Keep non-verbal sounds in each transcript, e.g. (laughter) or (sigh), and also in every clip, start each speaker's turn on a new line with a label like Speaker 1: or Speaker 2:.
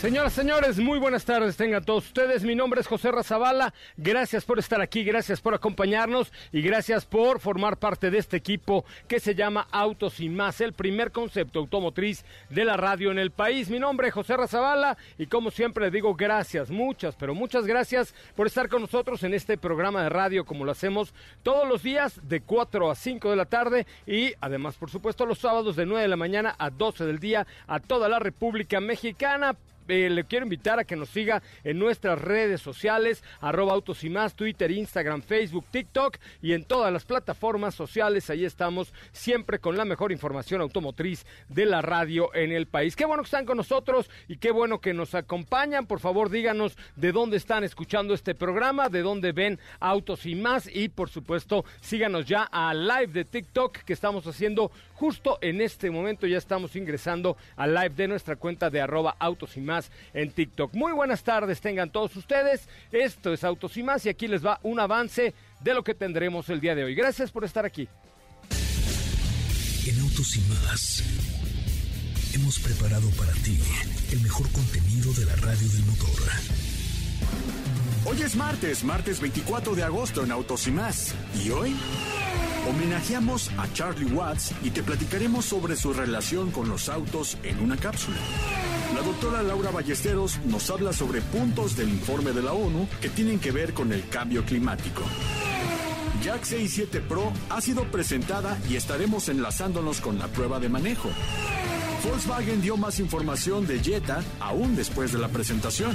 Speaker 1: Señoras, señores, muy buenas tardes tengan todos ustedes. Mi nombre es José Razabala. Gracias por estar aquí, gracias por acompañarnos y gracias por formar parte de este equipo que se llama Autos y Más, el primer concepto automotriz de la radio en el país. Mi nombre es José Razabala y como siempre digo gracias, muchas, pero muchas gracias por estar con nosotros en este programa de radio como lo hacemos todos los días de 4 a 5 de la tarde y además, por supuesto, los sábados de 9 de la mañana a 12 del día a toda la República Mexicana eh, le quiero invitar a que nos siga en nuestras redes sociales, arroba autos y más, Twitter, Instagram, Facebook, TikTok y en todas las plataformas sociales. Ahí estamos siempre con la mejor información automotriz de la radio en el país. Qué bueno que están con nosotros y qué bueno que nos acompañan. Por favor, díganos de dónde están escuchando este programa, de dónde ven autos y más y por supuesto síganos ya a live de TikTok que estamos haciendo justo en este momento. Ya estamos ingresando al live de nuestra cuenta de arroba autos y más en TikTok. Muy buenas tardes tengan todos ustedes. Esto es Autos y más y aquí les va un avance de lo que tendremos el día de hoy. Gracias por estar aquí.
Speaker 2: En Autos y más hemos preparado para ti el mejor contenido de la radio del motor.
Speaker 3: Hoy es martes, martes 24 de agosto en Autos y más. ¿Y hoy? Homenajeamos a Charlie Watts y te platicaremos sobre su relación con los autos en una cápsula. La doctora Laura Ballesteros nos habla sobre puntos del informe de la ONU que tienen que ver con el cambio climático. Jack 67 Pro ha sido presentada y estaremos enlazándonos con la prueba de manejo. Volkswagen dio más información de Jetta aún después de la presentación.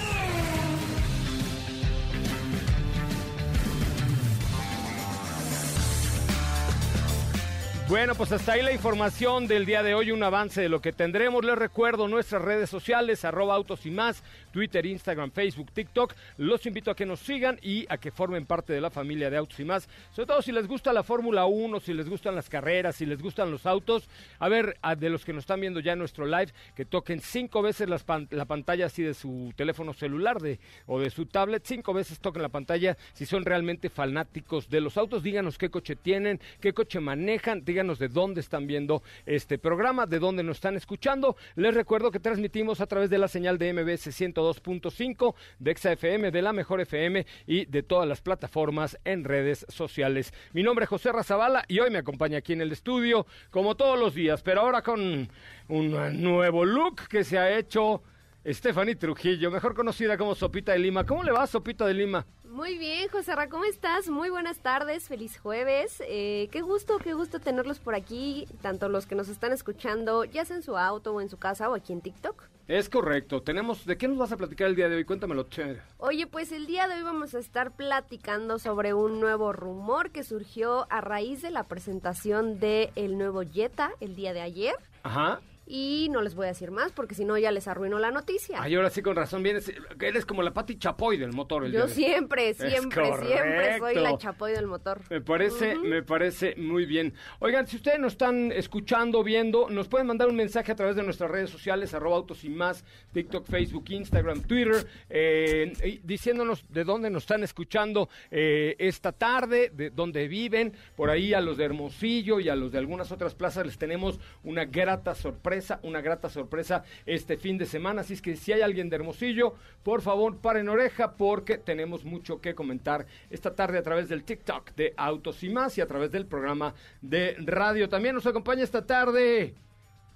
Speaker 1: Bueno, pues hasta ahí la información del día de hoy, un avance de lo que tendremos. Les recuerdo nuestras redes sociales, arroba autos y más, Twitter, Instagram, Facebook, TikTok. Los invito a que nos sigan y a que formen parte de la familia de Autos y más. Sobre todo si les gusta la Fórmula 1, si les gustan las carreras, si les gustan los autos. A ver, de los que nos están viendo ya en nuestro live, que toquen cinco veces la pantalla así de su teléfono celular de, o de su tablet. Cinco veces toquen la pantalla si son realmente fanáticos de los autos. Díganos qué coche tienen, qué coche manejan. Díganos de dónde están viendo este programa, de dónde nos están escuchando. Les recuerdo que transmitimos a través de la señal de MBS 102.5, de XFM, de la Mejor FM y de todas las plataformas en redes sociales. Mi nombre es José Razabala y hoy me acompaña aquí en el estudio, como todos los días, pero ahora con un nuevo look que se ha hecho Stephanie Trujillo, mejor conocida como Sopita de Lima. ¿Cómo le va, Sopita de Lima?
Speaker 4: Muy bien, José Ra, ¿cómo estás? Muy buenas tardes, feliz jueves. Eh, qué gusto, qué gusto tenerlos por aquí, tanto los que nos están escuchando, ya sea en su auto o en su casa o aquí en TikTok.
Speaker 1: Es correcto. Tenemos, ¿de qué nos vas a platicar el día de hoy? Cuéntamelo, chévere.
Speaker 4: Oye, pues el día de hoy vamos a estar platicando sobre un nuevo rumor que surgió a raíz de la presentación de el nuevo Jetta el día de ayer.
Speaker 1: Ajá.
Speaker 4: Y no les voy a decir más porque si no ya les arruinó la noticia.
Speaker 1: Ay, ahora sí con razón vienes, eres como la Pati Chapoy del motor. El
Speaker 4: Yo siempre, siempre, siempre soy la Chapoy del motor.
Speaker 1: Me parece, me parece muy bien. Oigan, si ustedes nos están escuchando, viendo, nos pueden mandar un mensaje a través de nuestras redes sociales, arroba autos y más, TikTok, Facebook, Instagram, Twitter, eh, diciéndonos de dónde nos están escuchando eh, esta tarde, de dónde viven. Por ahí a los de Hermosillo y a los de algunas otras plazas les tenemos una grata sorpresa una grata sorpresa este fin de semana. Así es que si hay alguien de Hermosillo, por favor, paren oreja porque tenemos mucho que comentar esta tarde a través del TikTok de Autos y más y a través del programa de radio. También nos acompaña esta tarde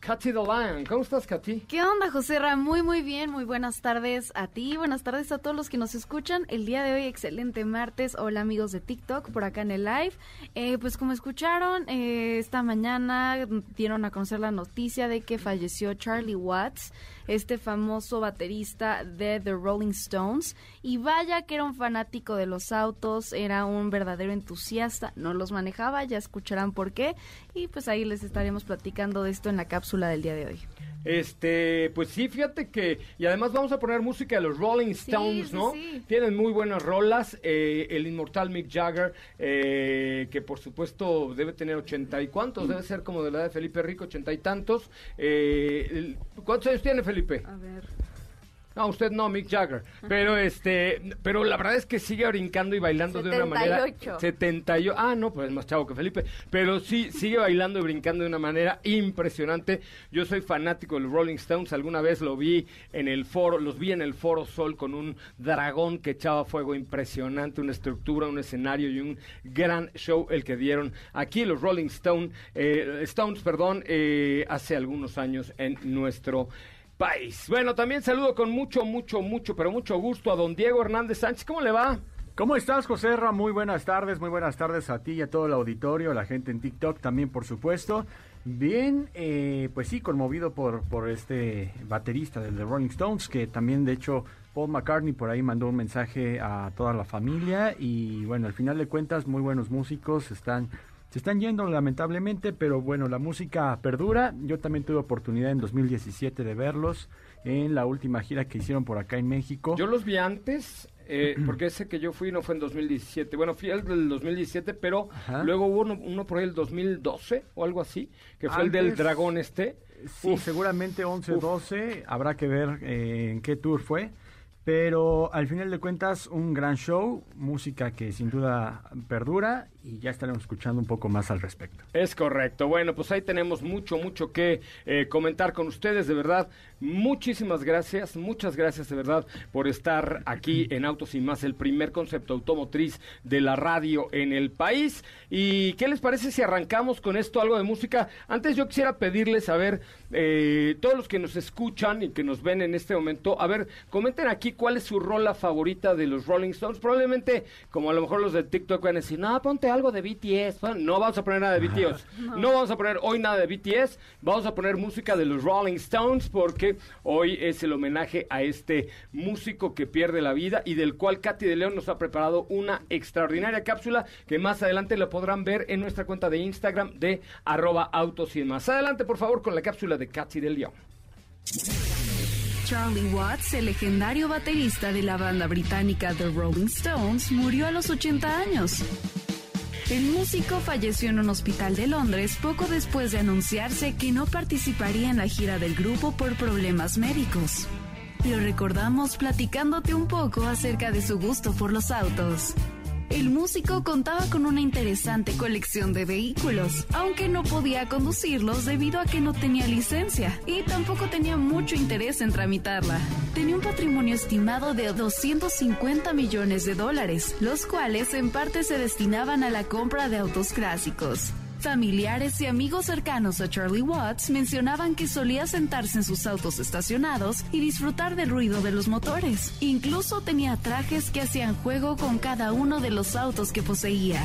Speaker 1: Katy Lion. ¿Cómo estás, Katy?
Speaker 5: ¿Qué onda, José Ra? Muy, muy bien. Muy buenas tardes a ti. Buenas tardes a todos los que nos escuchan. El día de hoy, excelente martes. Hola, amigos de TikTok, por acá en el live. Eh, pues como escucharon, eh, esta mañana dieron a conocer la noticia de que falleció Charlie Watts este famoso baterista de The Rolling Stones. Y vaya que era un fanático de los autos, era un verdadero entusiasta, no los manejaba, ya escucharán por qué. Y pues ahí les estaremos platicando de esto en la cápsula del día de hoy.
Speaker 1: Este, pues sí, fíjate que, y además vamos a poner música de los Rolling Stones, ¿no? Tienen muy buenas rolas, eh, el inmortal Mick Jagger, eh, que por supuesto debe tener ochenta y cuantos, debe ser como de la edad de Felipe Rico, ochenta y tantos. Eh, ¿Cuántos años tiene Felipe?
Speaker 5: A ver.
Speaker 1: No, usted no, Mick Jagger. Pero este, pero la verdad es que sigue brincando y bailando de una manera 78. Ah, no, pues es más chavo que Felipe, pero sí sigue bailando y brincando de una manera impresionante. Yo soy fanático de los Rolling Stones, alguna vez lo vi en el foro, los vi en el Foro Sol con un dragón que echaba fuego impresionante, una estructura, un escenario y un gran show el que dieron aquí los Rolling Stone, eh, Stones, perdón, eh, hace algunos años en nuestro país. Bueno, también saludo con mucho, mucho, mucho, pero mucho gusto a don Diego Hernández Sánchez. ¿Cómo le va?
Speaker 6: ¿Cómo estás, José? Muy buenas tardes, muy buenas tardes a ti y a todo el auditorio, a la gente en TikTok también, por supuesto. Bien, eh, pues sí, conmovido por, por este baterista del The Rolling Stones, que también, de hecho, Paul McCartney por ahí mandó un mensaje a toda la familia y bueno, al final de cuentas, muy buenos músicos, están se están yendo lamentablemente, pero bueno, la música perdura. Yo también tuve oportunidad en 2017 de verlos en la última gira que hicieron por acá en México.
Speaker 1: Yo los vi antes, eh, (clears throat) porque ese que yo fui no fue en 2017. Bueno, fui el del 2017, pero luego hubo uno, por ahí el 2012 o algo así, que fue el del dragón este.
Speaker 6: Sí, seguramente 11-12, habrá que ver eh, en qué tour fue. Pero al final de cuentas, un gran show, música que sin duda perdura y ya estaremos escuchando un poco más al respecto.
Speaker 1: Es correcto. Bueno, pues ahí tenemos mucho, mucho que eh, comentar con ustedes. De verdad, muchísimas gracias, muchas gracias de verdad por estar aquí en Autos y Más, el primer concepto automotriz de la radio en el país. ¿Y qué les parece si arrancamos con esto, algo de música? Antes yo quisiera pedirles, a ver, eh, todos los que nos escuchan y que nos ven en este momento, a ver, comenten aquí cuál es su rola favorita de los Rolling Stones. Probablemente, como a lo mejor los de TikTok van a decir, no, ponte algo de BTS. no vamos a poner nada de BTS. No. vamos a poner hoy nada de BTS. Vamos a poner música de los Rolling Stones porque hoy es el homenaje a este músico que pierde la vida y del cual Katy de León nos ha preparado una extraordinaria cápsula que más adelante la podrán ver en nuestra cuenta de Instagram de arroba autos y más. Adelante, por favor, con la cápsula de Katy de León.
Speaker 7: Charlie Watts, el legendario baterista de la banda británica The Rolling Stones, murió a los 80 años. El músico falleció en un hospital de Londres poco después de anunciarse que no participaría en la gira del grupo por problemas médicos. Lo recordamos platicándote un poco acerca de su gusto por los autos. El músico contaba con una interesante colección de vehículos, aunque no podía conducirlos debido a que no tenía licencia y tampoco tenía mucho interés en tramitarla. Tenía un patrimonio estimado de 250 millones de dólares, los cuales en parte se destinaban a la compra de autos clásicos. Familiares y amigos cercanos a Charlie Watts mencionaban que solía sentarse en sus autos estacionados y disfrutar del ruido de los motores. Incluso tenía trajes que hacían juego con cada uno de los autos que poseía.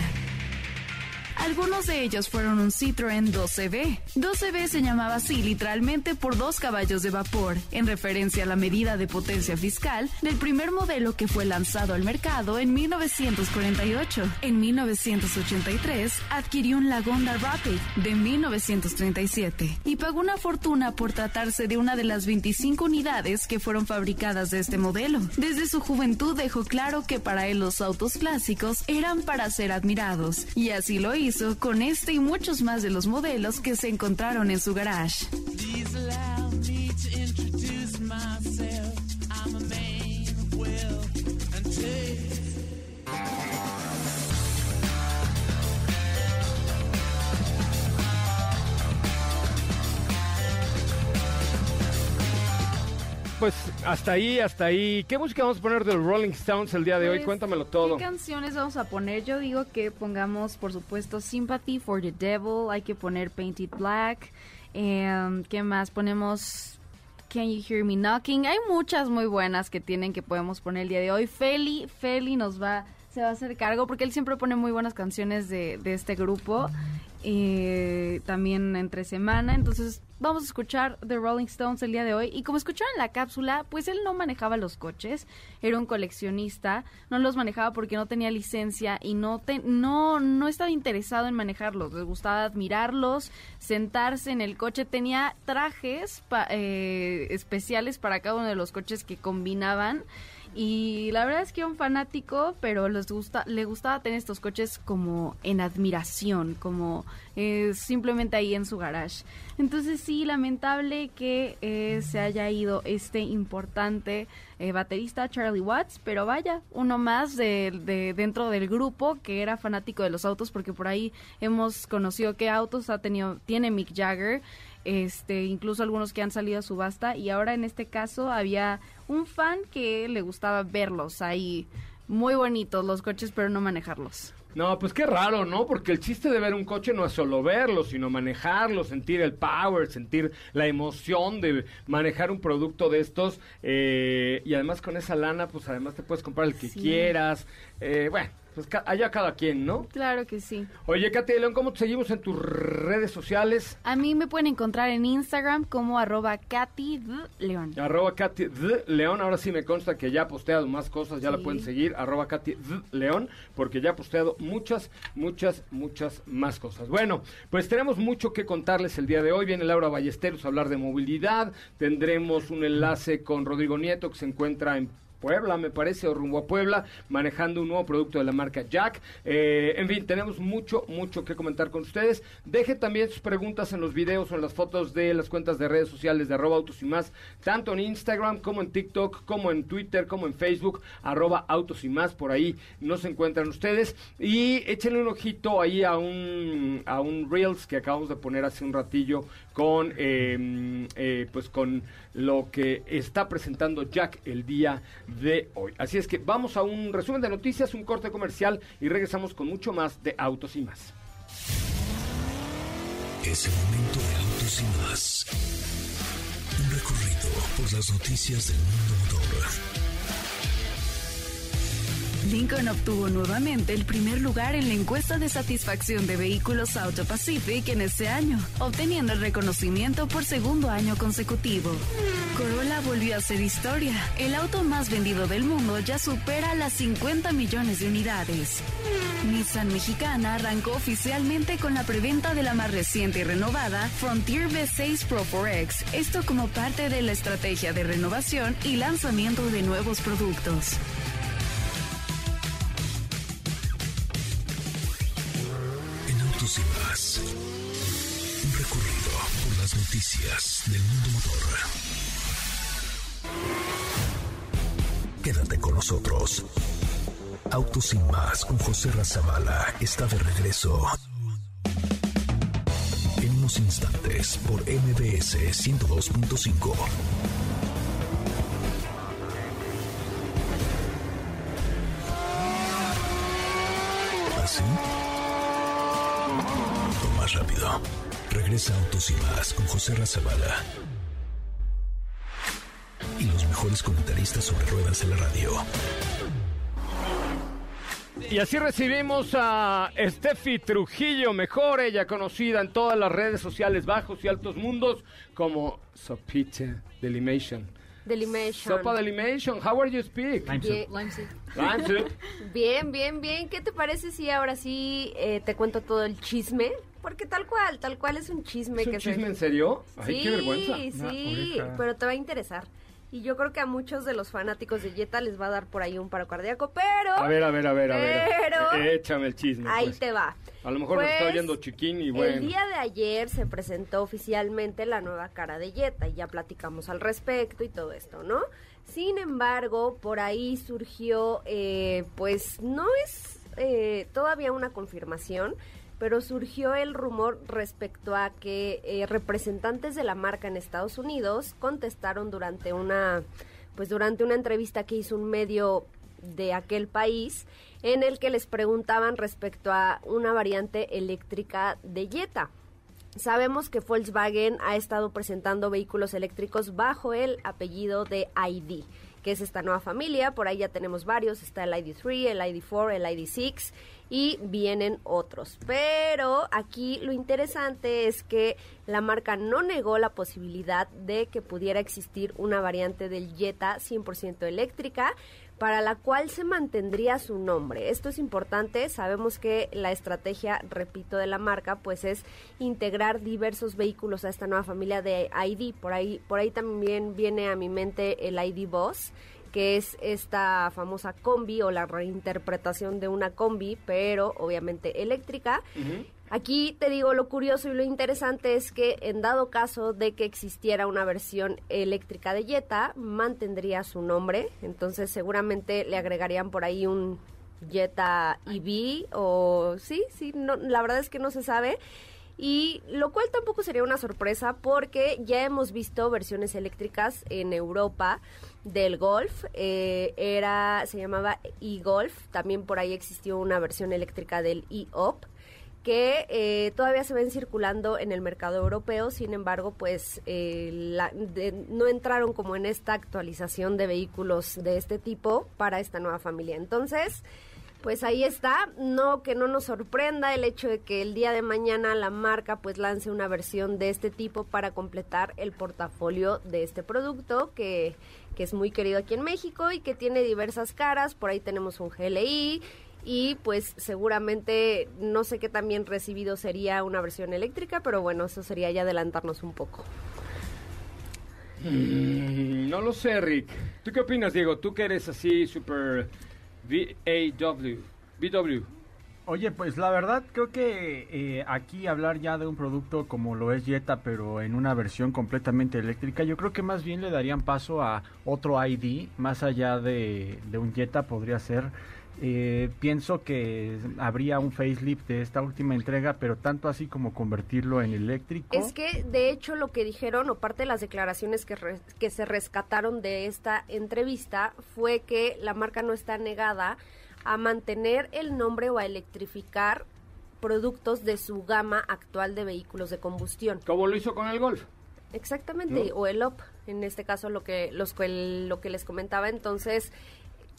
Speaker 7: Algunos de ellos fueron un Citroën 12B. 12B se llamaba así literalmente por dos caballos de vapor, en referencia a la medida de potencia fiscal del primer modelo que fue lanzado al mercado en 1948. En 1983 adquirió un Lagonda Rapid de 1937 y pagó una fortuna por tratarse de una de las 25 unidades que fueron fabricadas de este modelo. Desde su juventud dejó claro que para él los autos clásicos eran para ser admirados y así lo hizo con este y muchos más de los modelos que se encontraron en su garage.
Speaker 1: Pues hasta ahí, hasta ahí. ¿Qué música vamos a poner del Rolling Stones el día de hoy?
Speaker 5: Pues,
Speaker 1: Cuéntamelo todo.
Speaker 5: ¿Qué canciones vamos a poner? Yo digo que pongamos, por supuesto, Sympathy for the Devil. Hay que poner Painted Black. Em, ¿Qué más? Ponemos Can You Hear Me Knocking. Hay muchas muy buenas que tienen que podemos poner el día de hoy. Feli, Feli nos va, se va a hacer cargo porque él siempre pone muy buenas canciones de, de este grupo. eh, también entre semana. Entonces vamos a escuchar The Rolling Stones el día de hoy. Y como escucharon en la cápsula, pues él no manejaba los coches, era un coleccionista, no los manejaba porque no tenía licencia y no, te, no, no estaba interesado en manejarlos, les gustaba admirarlos, sentarse en el coche, tenía trajes pa- eh, especiales para cada uno de los coches que combinaban. Y la verdad es que un fanático, pero les gusta, le gustaba tener estos coches como en admiración, como eh, simplemente ahí en su garage. Entonces sí, lamentable que eh, se haya ido este importante eh, baterista Charlie Watts, pero vaya, uno más de- dentro del grupo que era fanático de los autos, porque por ahí hemos conocido qué autos ha tenido, tiene Mick Jagger este, incluso algunos que han salido a subasta y ahora en este caso había un fan que le gustaba verlos ahí muy bonitos los coches pero no manejarlos.
Speaker 1: No, pues qué raro, ¿no? Porque el chiste de ver un coche no es solo verlo, sino manejarlo, sentir el power, sentir la emoción de manejar un producto de estos. eh, y además con esa lana, pues además te puedes comprar el que
Speaker 5: Sí.
Speaker 1: quieras. Eh, bueno, pues allá cada quien, ¿no?
Speaker 5: Claro que sí.
Speaker 1: Oye, Katy León, ¿cómo te seguimos en tus redes sociales?
Speaker 5: A mí me pueden encontrar en Instagram como arroba Katy. León.
Speaker 1: Arroba Katy. León, ahora sí me consta que ya ha posteado más cosas, ya la pueden seguir, arroba Katy. León, porque ya ha posteado muchas, muchas, muchas más cosas. Bueno, pues tenemos mucho que contarles el día de hoy. Viene Laura Ballesteros a hablar de movilidad, tendremos un enlace con Rodrigo Nieto que se encuentra en Puebla, me parece, o rumbo a Puebla, manejando un nuevo producto de la marca Jack. Eh, en fin, tenemos mucho, mucho que comentar con ustedes. Deje también sus preguntas en los videos o en las fotos de las cuentas de redes sociales de arroba autos y más, tanto en Instagram como en TikTok, como en Twitter, como en Facebook, arroba autos y más, por ahí nos encuentran ustedes. Y échenle un ojito ahí a un, a un Reels que acabamos de poner hace un ratillo con, eh, eh, pues con lo que está presentando Jack el día de hoy. Así es que vamos a un resumen de noticias, un corte comercial y regresamos con mucho más de autos y más.
Speaker 2: Es el momento de autos y más. Un recorrido por las noticias del mundo motor.
Speaker 7: Lincoln obtuvo nuevamente el primer lugar en la encuesta de satisfacción de vehículos Auto Pacific en este año, obteniendo el reconocimiento por segundo año consecutivo. Corolla volvió a hacer historia. El auto más vendido del mundo ya supera las 50 millones de unidades. Nissan Mexicana arrancó oficialmente con la preventa de la más reciente y renovada Frontier V6 Pro 4X, esto como parte de la estrategia de renovación y lanzamiento de nuevos productos.
Speaker 2: Nosotros. Autos y más con José Razabala está de regreso. En unos instantes por MBS 102.5. ¿Así? Más rápido. Regresa Autos y más con José Razabala. Mejores comentaristas sobre ruedas de la radio.
Speaker 1: Y así recibimos a Steffi Trujillo, mejor ella conocida en todas las redes sociales bajos y altos mundos como Sopita Delimation.
Speaker 4: Delimation.
Speaker 1: Sopa Delimation, how are you speak?
Speaker 4: Bien,
Speaker 1: Lime soup. (laughs)
Speaker 4: bien, bien, bien. ¿Qué te parece si ahora sí eh, te cuento todo el chisme? Porque tal cual, tal cual es un chisme
Speaker 1: ¿Es un
Speaker 4: que se-
Speaker 1: chisme en serio? Ay,
Speaker 4: sí,
Speaker 1: qué vergüenza.
Speaker 4: sí,
Speaker 6: oreja.
Speaker 4: pero te va a interesar. Y yo creo que a muchos de los fanáticos de Jetta les va a dar por ahí un paro cardíaco, pero
Speaker 1: A ver, a ver, a ver, a ver. Échame el chisme.
Speaker 4: ahí
Speaker 1: pues.
Speaker 4: te va.
Speaker 1: A lo mejor nos está
Speaker 4: Pues,
Speaker 1: oyendo Chiquín y bueno.
Speaker 4: El día de ayer se presentó oficialmente la nueva cara de Jetta y ya platicamos al respecto y todo esto, ¿no? Sin embargo, por ahí surgió, eh, pues no es eh, todavía una confirmación, pero surgió el rumor respecto a que eh, representantes de la marca en Estados Unidos contestaron durante una, pues durante una entrevista que hizo un medio de aquel país en el que les preguntaban respecto a una variante eléctrica de Jetta. Sabemos que Volkswagen ha estado presentando vehículos eléctricos bajo el apellido de ID, que es esta nueva familia. Por ahí ya tenemos varios. Está el ID3, el ID4, el ID6 y vienen otros. Pero aquí lo interesante es que la marca no negó la posibilidad de que pudiera existir una variante del Jetta 100% eléctrica para la cual se mantendría su nombre. Esto es importante, sabemos que la estrategia, repito, de la marca, pues es integrar diversos vehículos a esta nueva familia de ID. Por ahí, por ahí también viene a mi mente el ID Boss, que es esta famosa combi o la reinterpretación de una combi, pero obviamente eléctrica. Aquí te digo lo curioso y lo interesante es que en dado caso de que existiera una versión eléctrica de Jetta, mantendría su nombre, entonces seguramente le agregarían por ahí un Jetta EV o sí, sí, no, la verdad es que no se sabe. Y lo cual tampoco sería una sorpresa porque ya hemos visto versiones eléctricas en Europa del Golf. eh, era, se llamaba e-Golf. También por ahí existió una versión eléctrica del e-Op que eh, todavía se ven circulando en el mercado europeo, sin embargo, pues eh, la- de- no entraron como en esta actualización de vehículos de este tipo para esta nueva familia. Entonces, pues ahí está, no que no nos sorprenda el hecho de que el día de mañana la marca pues lance una versión de este tipo para completar el portafolio de este producto que, que es muy querido aquí en México y que tiene diversas caras, por ahí tenemos un GLI y pues seguramente no sé qué tan bien recibido sería una versión eléctrica, pero bueno, eso sería ya adelantarnos un poco.
Speaker 1: Mm, no lo sé, Rick. ¿Tú qué opinas, Diego? Tú que eres así super VAW. VW.
Speaker 6: Oye, pues la verdad creo que eh, aquí hablar ya de un producto como lo es Jetta, pero en una versión completamente eléctrica, yo creo que más bien le darían paso a otro ID, más allá de, de un Jetta podría ser. Eh, pienso que habría un facelift de esta última entrega, pero tanto así como convertirlo en eléctrico.
Speaker 4: Es que, de hecho, lo que dijeron, o parte de las declaraciones que, re- que se rescataron de esta entrevista, fue que la marca no está negada a mantener el nombre o a electrificar productos de su gama actual de vehículos de combustión.
Speaker 1: Como lo hizo con el Golf.
Speaker 4: Exactamente,
Speaker 1: ¿No?
Speaker 4: o el OP, en este caso lo que, los, que- lo que les comentaba. Entonces,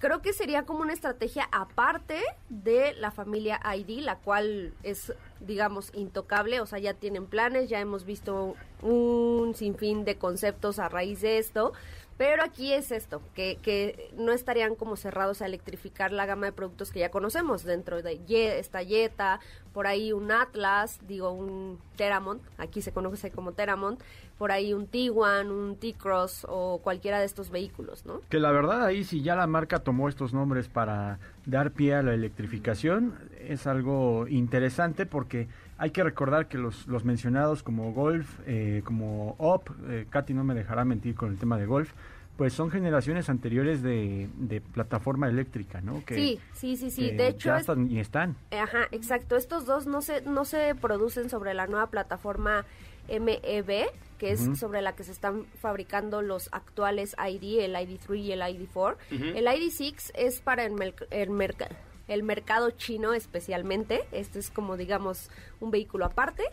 Speaker 4: creo que sería como una estrategia aparte de la familia ID, la cual es, digamos, intocable, o sea, ya tienen planes, ya hemos visto un sinfín de conceptos a raíz de esto. Pero aquí es esto, que, que no estarían como cerrados a electrificar la gama de productos que ya conocemos. Dentro de esta Jetta, por ahí un Atlas, digo un Teramont, aquí se conoce como Teramont, por ahí un Tiguan, un T-Cross o cualquiera de estos vehículos, ¿no?
Speaker 6: Que la verdad ahí si ya la marca tomó estos nombres para dar pie a la electrificación es algo interesante porque hay que recordar que los, los mencionados como Golf, eh, como Op, eh, Katy no me dejará mentir con el tema de Golf, pues son generaciones anteriores de, de plataforma eléctrica, ¿no? Que,
Speaker 4: sí, sí, sí, sí.
Speaker 6: que
Speaker 4: De hecho,
Speaker 6: ya
Speaker 4: es-
Speaker 6: están y están.
Speaker 4: Ajá, exacto. Estos dos no se, no se producen sobre la nueva plataforma MEB, que es sobre la que se están fabricando los actuales ID, el ID3 y el ID4. El ID6 es para el, merc- el, merc- el mercado chino especialmente. Este es como, digamos, un vehículo aparte,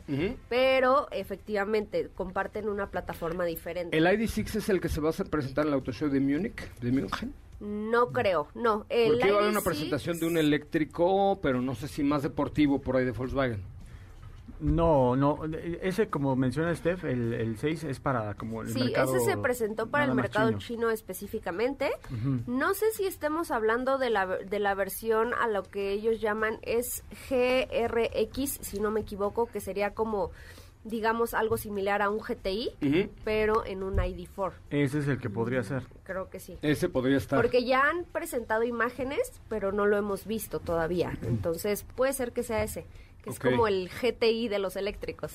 Speaker 4: pero efectivamente comparten una plataforma diferente.
Speaker 1: El ID6 es el que se va a hacer presentar en el Auto Show de Múnich, de München.
Speaker 4: No creo, no. El
Speaker 1: Porque iba a haber una presentación de un eléctrico, pero no sé si más deportivo por ahí de Volkswagen.
Speaker 6: No, no, ese como menciona Steph, el, el 6 es para como el
Speaker 4: Sí,
Speaker 6: mercado
Speaker 4: ese se presentó para el mercado
Speaker 6: chino.
Speaker 4: chino, específicamente. No sé si estemos hablando de la, de la versión a lo que ellos llaman es GRX, si no me equivoco, que sería como, digamos, algo similar a un GTI, pero en un ID4.
Speaker 6: Ese es el que podría ser.
Speaker 4: Creo que sí.
Speaker 1: Ese podría estar.
Speaker 4: Porque ya han presentado imágenes, pero no lo hemos visto todavía. Entonces puede ser que sea ese, es como el GTI de los eléctricos.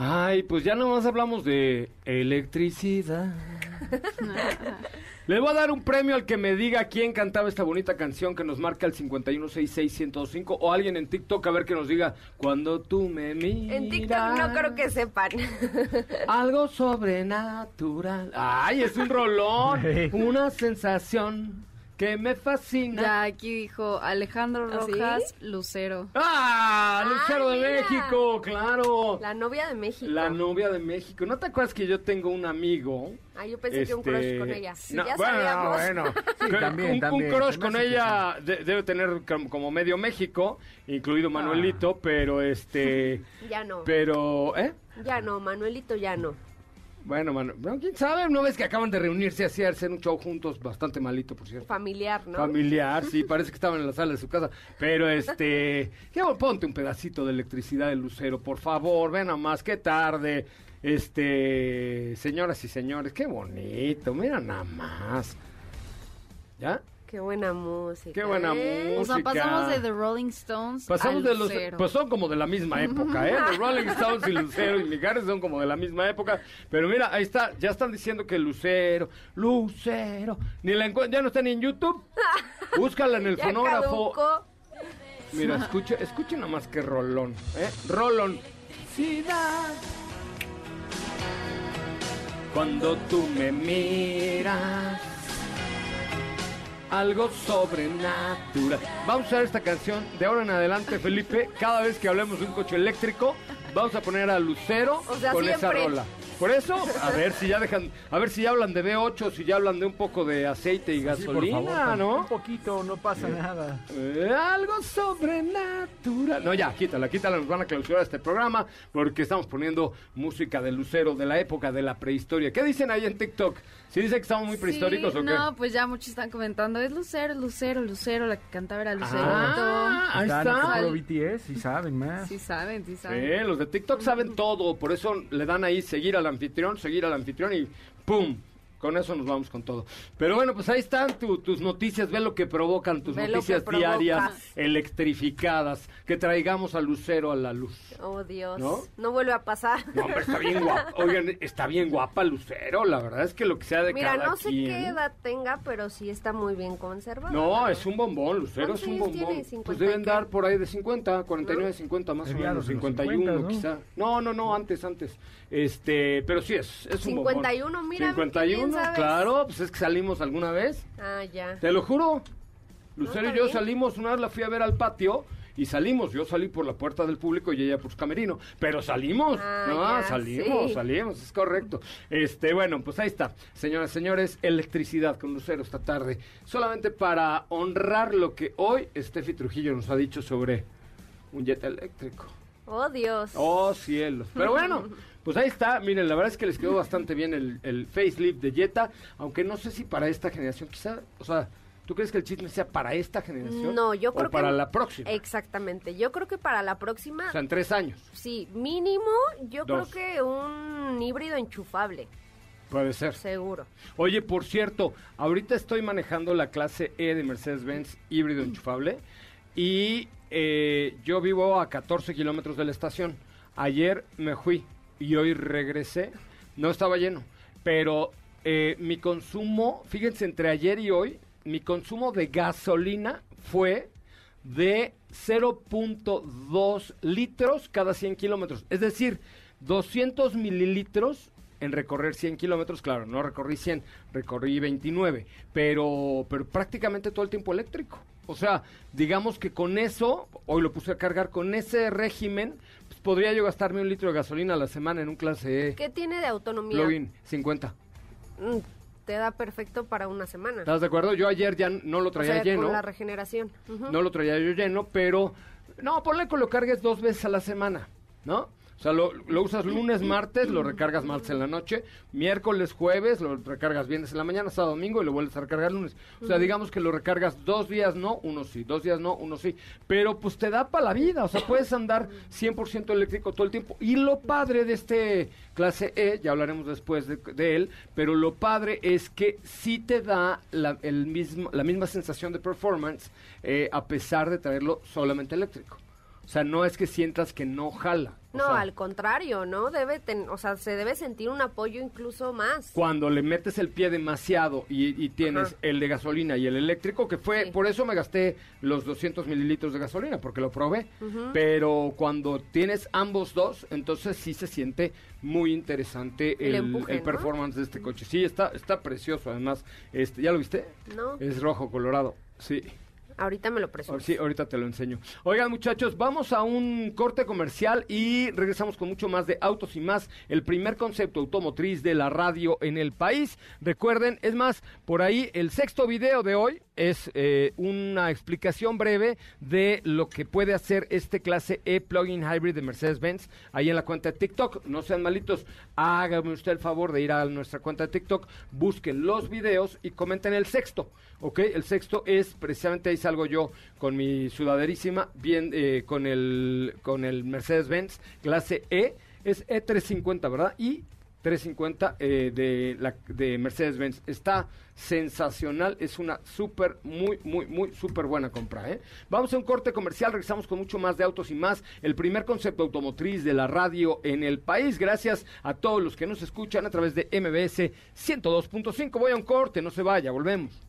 Speaker 1: Ay, pues ya nomás hablamos de electricidad. (laughs) Le voy a dar un premio al que me diga quién cantaba esta bonita canción que nos marca el 5166125 o alguien en TikTok a ver que nos diga cuando tú me miras.
Speaker 4: En TikTok no creo que sepan. (laughs)
Speaker 1: Algo sobrenatural. Ay, es un rolón. una sensación que me fascina.
Speaker 5: Ya aquí dijo Alejandro
Speaker 4: ¿Ah, sí?
Speaker 5: Rojas Lucero.
Speaker 1: ¡Ah! Lucero
Speaker 4: Ah,
Speaker 1: de
Speaker 4: mira.
Speaker 1: México, claro.
Speaker 4: La novia de México.
Speaker 1: La novia de México. ¿No te acuerdas que yo tengo un amigo?
Speaker 4: Ah, yo pensé que un crush
Speaker 1: Este,
Speaker 4: con ella.
Speaker 1: no,
Speaker 4: ya
Speaker 1: bueno,
Speaker 4: sabíamos.
Speaker 1: bueno. (laughs)
Speaker 6: Sí, también,
Speaker 1: un, un
Speaker 6: también.
Speaker 1: crush
Speaker 6: Se me
Speaker 1: con ella de- debe tener com- como medio México, incluido Manuelito, pero este, (laughs)
Speaker 4: Ya no.
Speaker 1: pero, ¿eh?
Speaker 4: Ya no, Manuelito ya no.
Speaker 1: Bueno, bueno, quién sabe, ¿no ves que acaban de reunirse así hacer un show juntos, bastante malito, por cierto.
Speaker 4: Familiar, ¿no?
Speaker 1: Familiar, sí, (laughs) parece que estaban en la sala de su casa. Pero este, ponte un pedacito de electricidad de Lucero, por favor, ven a más, qué tarde. Este, señoras y señores, qué bonito, mira nada más. ¿Ya?
Speaker 4: Qué buena música.
Speaker 1: Qué buena
Speaker 4: ¿eh?
Speaker 5: O sea,
Speaker 1: Música.
Speaker 5: pasamos de The Rolling Stones
Speaker 1: Pasamos
Speaker 5: a
Speaker 1: de los,
Speaker 5: Lucero.
Speaker 1: pues son como de la misma época, ¿eh? Los Rolling Stones y Lucero y Mijares son como de la misma época. Pero mira, ahí está, ya están diciendo que Lucero, Lucero, ni la ya no está ni en YouTube. (laughs) Búscala en el
Speaker 4: Ya
Speaker 1: fonógrafo.
Speaker 4: caducó.
Speaker 1: Mira, escucha, escucha nada más que rolón, ¿eh? Rolón. Cuando tú me miras. Algo sobrenatural. Vamos a usar esta canción de ahora en adelante, Felipe. Cada vez que hablemos de un coche eléctrico, vamos a poner a Lucero
Speaker 4: O sea,
Speaker 1: con esa rola. Por eso, a ver si ya dejan, a ver si ya hablan de V8, si ya hablan de un poco de aceite y
Speaker 6: Sí, por
Speaker 1: gasolina,
Speaker 6: favor,
Speaker 1: ¿no?
Speaker 6: Un poquito, no pasa nada.
Speaker 1: Eh, algo sobrenatural. No, ya, quítala, quítala, nos van a clausurar este programa porque estamos poniendo música de Lucero de la época de la prehistoria. ¿Qué dicen ahí en TikTok? ¿Sí dicen que estamos muy prehistóricos
Speaker 5: Sí,
Speaker 1: o qué?
Speaker 5: No, pues ya muchos están comentando, es Lucero, Lucero, Lucero, la que cantaba era Lucerito.
Speaker 1: Ah, ahí está.
Speaker 6: puro BTS y saben más.
Speaker 5: Sí saben, sí
Speaker 1: Sí,
Speaker 5: saben.
Speaker 1: los de TikTok saben todo, por eso le dan ahí seguir al anfitrión, seguir al anfitrión y ¡pum! Con eso nos vamos con todo. Pero bueno, pues ahí están tu- tus noticias, ve lo que provocan tus
Speaker 4: Ve
Speaker 1: noticias diarias electrificadas, que traigamos a Lucero a la luz.
Speaker 4: Oh, Dios.
Speaker 1: ¿No?
Speaker 4: ¿No? vuelve a pasar.
Speaker 1: No, hombre, está bien guapa. (laughs) Oigan, está bien guapa Lucero, la verdad es que lo que sea de
Speaker 4: Mira,
Speaker 1: cada
Speaker 4: no sé
Speaker 1: quien.
Speaker 4: qué edad tenga, pero sí está muy bien conservada.
Speaker 1: No, es un bombón, Lucero es
Speaker 4: ¿Cuántos
Speaker 1: un bombón.
Speaker 4: tiene? ¿50
Speaker 1: Pues deben dar por ahí de 50, 49, 50 más o menos,
Speaker 6: de los
Speaker 1: 51
Speaker 6: 50, ¿no?
Speaker 1: quizá. No, no, no, antes, antes. Este, pero sí es, es un bombón.
Speaker 4: 51, mira, qué bien
Speaker 1: 51,
Speaker 4: sabes.
Speaker 1: claro, pues es que salimos alguna vez.
Speaker 4: Ah, ya.
Speaker 1: Te lo juro. Lucero y yo salimos, una vez la fui a ver al patio y salimos. Yo salí por la puerta del público y ella por su camerino. Pero salimos.
Speaker 4: Ah,
Speaker 1: no,
Speaker 4: ya,
Speaker 1: salimos,
Speaker 4: sí.
Speaker 1: salimos, es correcto. Este, bueno, pues ahí está. Señoras y señores, electricidad con Lucero esta tarde. Solamente para honrar lo que hoy Steffi Trujillo nos ha dicho sobre un jet eléctrico.
Speaker 4: Oh, Dios.
Speaker 1: Oh, cielos. Pero bueno, (laughs) pues ahí está. Miren, la verdad es que les quedó bastante bien el, el facelift de Jetta, aunque no sé si para esta generación, quizá, o sea, ¿tú crees que el chisme sea para esta generación?
Speaker 4: No, yo
Speaker 1: o
Speaker 4: creo
Speaker 1: para
Speaker 4: que...
Speaker 1: la próxima.
Speaker 4: Exactamente. Yo creo que para la próxima,
Speaker 1: O sea, en tres años.
Speaker 4: sí, mínimo, yo
Speaker 1: Dos.
Speaker 4: creo que un híbrido enchufable,
Speaker 1: Puede ser.
Speaker 4: seguro.
Speaker 1: Oye, por cierto, ahorita estoy manejando la clase E de Mercedes-Benz híbrido enchufable y eh, yo vivo a 14 kilómetros de la estación. Ayer me fui y hoy regresé. No estaba lleno, pero eh, mi consumo, fíjense, entre ayer y hoy, mi consumo de gasolina fue de 0.2 litros cada 100 kilómetros. Es decir, 200 mililitros en recorrer 100 kilómetros. Claro, no recorrí 100, recorrí 29, pero, pero prácticamente todo el tiempo eléctrico. O sea, digamos que con eso, hoy lo puse a cargar, con ese régimen, podría yo gastarme un litro de gasolina a la semana en un clase E
Speaker 4: ¿Qué tiene de autonomía?
Speaker 1: plug-in 50.
Speaker 4: Mm, te da perfecto para una semana.
Speaker 1: ¿Estás de acuerdo? Yo ayer ya no lo
Speaker 4: O
Speaker 1: traía
Speaker 4: sea,
Speaker 1: lleno.
Speaker 4: con la regeneración.
Speaker 1: No lo traía yo lleno, pero no, ponle que lo cargues dos veces a la semana, ¿no? O sea, lo, lo usas lunes, martes, lo recargas martes en la noche, miércoles, jueves, lo recargas viernes en la mañana, sábado, domingo y lo vuelves a recargar lunes. O sea, digamos que lo recargas dos días no, uno sí, dos días no, uno sí. Pero pues te da para la vida, o sea, puedes andar 100% eléctrico todo el tiempo. Y lo padre de este clase E, ya hablaremos después de, de él, pero lo padre es que sí te da la, el mismo, la misma sensación de performance eh, a pesar de traerlo solamente eléctrico. O sea, no es que sientas que no jala.
Speaker 4: No,
Speaker 1: sea,
Speaker 4: al contrario, ¿no? Debe ten- o sea, se debe sentir un apoyo incluso más.
Speaker 1: cuando le metes el pie demasiado y, y tienes
Speaker 4: Ajá.
Speaker 1: el de gasolina y el eléctrico, que fue,
Speaker 4: Sí.
Speaker 1: por eso me gasté los 200 mililitros de gasolina, porque lo probé. Pero cuando tienes ambos dos, entonces sí se siente muy interesante
Speaker 4: El
Speaker 1: el,
Speaker 4: empuje,
Speaker 1: el
Speaker 4: ¿no?
Speaker 1: performance de este coche. Sí, está, está precioso, además. Este, ¿Ya lo viste?
Speaker 4: No.
Speaker 1: Es rojo, colorado. Sí.
Speaker 4: Ahorita me lo presumo.
Speaker 1: Sí, ahorita te lo enseño. Oigan, muchachos, vamos a un corte comercial y regresamos con mucho más de autos y más. El primer concepto automotriz de la radio en el país. Recuerden, es más, por ahí el sexto video de hoy es eh, una explicación breve de lo que puede hacer este clase E plug-in hybrid de Mercedes-Benz ahí en la cuenta de TikTok. No sean malitos, hágame usted el favor de ir a nuestra cuenta de TikTok, busquen los videos y comenten el sexto. ¿ok? El sexto es precisamente ahí salgo yo con mi sudaderísima, bien eh, con el con el Mercedes-Benz clase E, es E350, ¿verdad? Y 350 eh, de de Mercedes-Benz está sensacional, es una súper muy muy muy súper buena compra, ¿eh? Vamos a un corte comercial, regresamos con mucho más de autos y más, el primer concepto automotriz de la radio en el país. Gracias a todos los que nos escuchan a través de MBS 102.5. Voy a un corte, no se vaya, volvemos.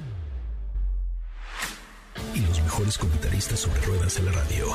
Speaker 2: Y los mejores comentaristas sobre ruedas en la radio.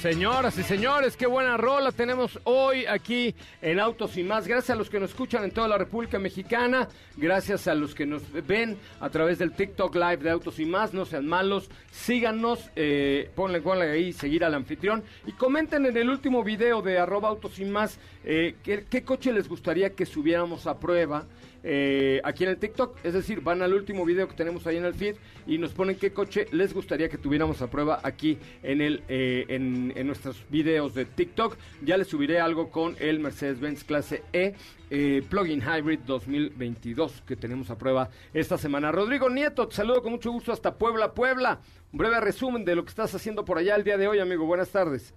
Speaker 1: Señoras y señores, qué buena rola tenemos hoy aquí en Autos y más. Gracias a los que nos escuchan en toda la República Mexicana, gracias a los que nos ven a través del TikTok Live de Autos y más. No sean malos, síganos, eh, ponle, ponle ahí seguir al anfitrión y comenten en el último video de arroba Autos y más eh, ¿qué, coche les gustaría que subiéramos a prueba. eh, aquí en el TikTok, es decir, van al último video que tenemos ahí en el feed y nos ponen qué coche les gustaría que tuviéramos a prueba aquí en el eh, en, en nuestros videos de TikTok. Ya les subiré algo con el Mercedes-Benz clase E eh, Plug-in Hybrid 2022 que tenemos a prueba esta semana. Rodrigo Nieto, te saludo con mucho gusto hasta Puebla, Puebla. Un breve resumen de lo que estás haciendo por allá el día de hoy, amigo. Buenas tardes.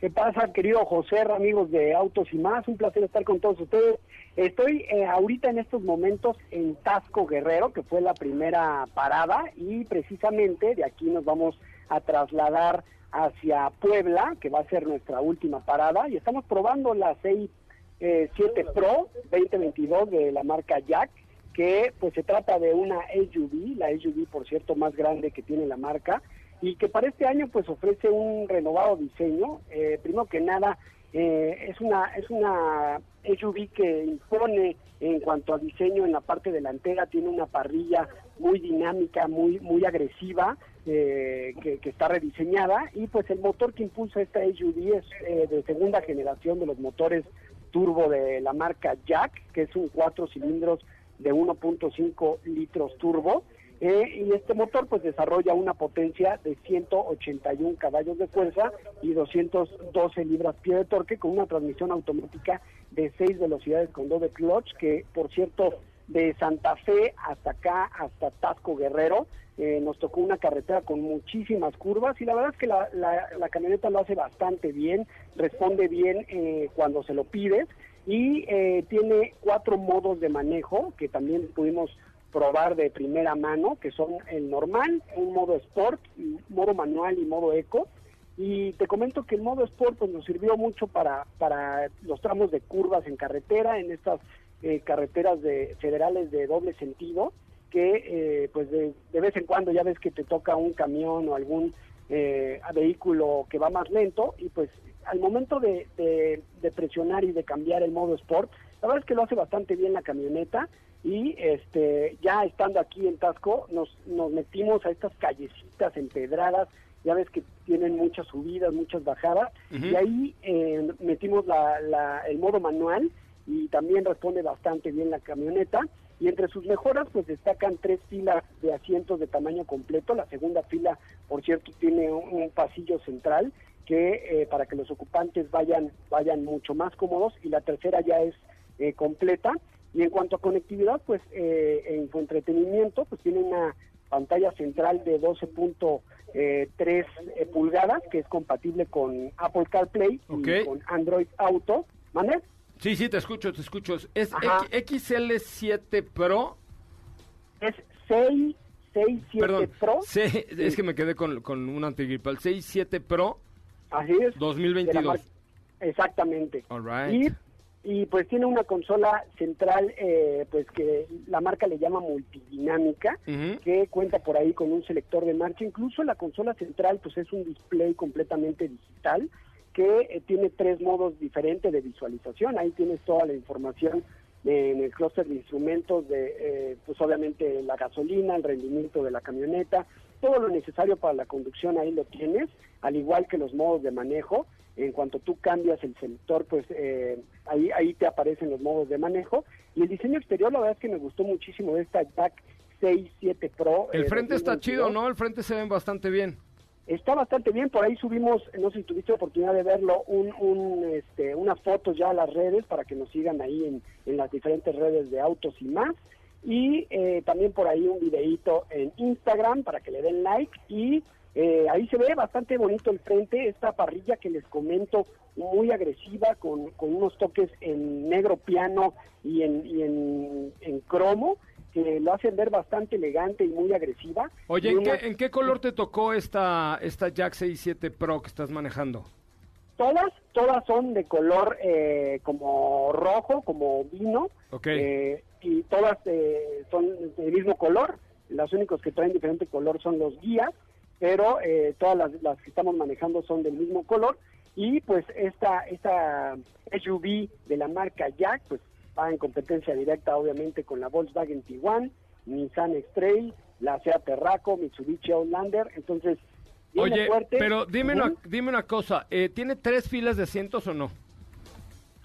Speaker 8: ¿Qué pasa, querido José, amigos de Autos y más? Un placer estar con todos ustedes. Estoy eh, ahorita en estos momentos en Tasco Guerrero, que fue la primera parada, y precisamente de aquí nos vamos a trasladar hacia Puebla, que va a ser nuestra última parada, y estamos probando la 6 eh, 7 Pro 2022 de la marca Jack, que pues se trata de una SUV, la SUV por cierto más grande que tiene la marca, y que para este año pues ofrece un renovado diseño. Eh, primero que nada, eh, es una es una SUV que impone en cuanto a diseño en la parte delantera, tiene una parrilla muy dinámica, muy muy agresiva, eh, que, que está rediseñada, y pues el motor que impulsa esta SUV es eh, de segunda generación de los motores turbo de la marca Jack, que es un cuatro cilindros de 1.5 litros turbo. Eh, y este motor pues desarrolla una potencia de 181 caballos de fuerza y 212 libras-pie de torque con una transmisión automática de 6 velocidades con doble clutch que por cierto de Santa Fe hasta acá, hasta Tasco Guerrero, eh, nos tocó una carretera con muchísimas curvas y la verdad es que la, la, camioneta lo hace bastante bien, responde bien eh, cuando se lo pides y eh, tiene cuatro modos de manejo que también pudimos probar de primera mano, que son el normal, un modo sport, modo manual y modo eco. Y te comento que el modo sport pues, nos sirvió mucho para, para los tramos de curvas en carretera, en estas eh, carreteras de federales de doble sentido que eh, pues de, de, vez en cuando ya ves que te toca un camión o algún eh, vehículo que va más lento y pues al momento de, de, de, presionar y de cambiar el modo sport, la verdad es que lo hace bastante bien la camioneta y este ya estando aquí en Tasco nos, nos metimos a estas callecitas empedradas, ya ves que tienen muchas subidas, muchas bajadas uh -huh. y ahí eh, metimos la, la, el modo manual y también responde bastante bien la camioneta y entre sus mejoras pues destacan tres filas de asientos de tamaño completo, la segunda fila por cierto tiene un, un pasillo central que eh, para que los ocupantes vayan vayan mucho más cómodos y la tercera ya es eh, completa y en cuanto a conectividad pues eh, en su entretenimiento pues tiene una pantalla central de 12.3 eh, pulgadas que es compatible con Apple CarPlay
Speaker 1: okay.
Speaker 8: y con Android Auto ¿Mané?
Speaker 1: Sí, sí, te escucho, te escucho. ¿Es XL7 Pro?
Speaker 8: Es 6, 6 7
Speaker 1: Perdón,
Speaker 8: Pro.
Speaker 1: Sí, es que me quedé con, con un antigripal. 6, 7 Pro.
Speaker 8: Así es.
Speaker 1: 2022.
Speaker 8: Exactamente.
Speaker 1: All right.
Speaker 8: Y, y, pues tiene una consola central, eh, pues que la marca le llama multidinámica, uh -huh. que cuenta por ahí con un selector de marcha. Incluso la consola central, pues es un display completamente digital que eh, tiene tres modos diferentes de visualización. Ahí tienes toda la información eh, en el clúster de instrumentos de, eh, pues obviamente la gasolina, el rendimiento de la camioneta, todo lo necesario para la conducción ahí lo tienes, al igual que los modos de manejo. En cuanto tú cambias el selector, pues eh, ahí, ahí te aparecen los modos de manejo. Y el diseño exterior, la verdad es que me gustó muchísimo de esta Jack 6, 7 Pro.
Speaker 1: El frente está chido, ¿no? El frente se ven bastante bien
Speaker 8: está bastante bien, por ahí subimos, no sé si tuviste oportunidad de verlo, un, un, este, unas fotos ya a las redes para que nos sigan ahí en, en las diferentes redes de autos y más. Y eh, también por ahí un videíto en Instagram para que le den like y eh, ahí se ve bastante bonito el frente, esta parrilla que les comento muy agresiva con, con unos toques en negro piano y en, y en, en cromo que lo hacen ver bastante elegante y muy agresiva.
Speaker 1: Oye, ¿en, una... qué, ¿en qué, color te tocó esta, esta Jack 67 Pro que estás manejando?
Speaker 8: Todas, todas son de color eh, como rojo, como vino,
Speaker 1: okay.
Speaker 8: eh, y todas eh, son del mismo color. Los únicos que traen diferente color son los guías, pero eh, todas las, las, que estamos manejando son del mismo color. Y pues esta, esta SUV de la marca Jack, pues va en competencia directa obviamente con la Volkswagen Tiguan, Nissan X-Trail, la Seat Terraco, Mitsubishi Outlander, entonces
Speaker 1: Oye,
Speaker 8: fuerte.
Speaker 1: pero dime una, dime una cosa, eh, ¿tiene tres filas de asientos o no?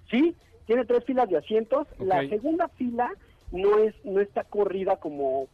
Speaker 8: Sí, tiene tres filas de asientos. Okay. La segunda fila no es no está corrida como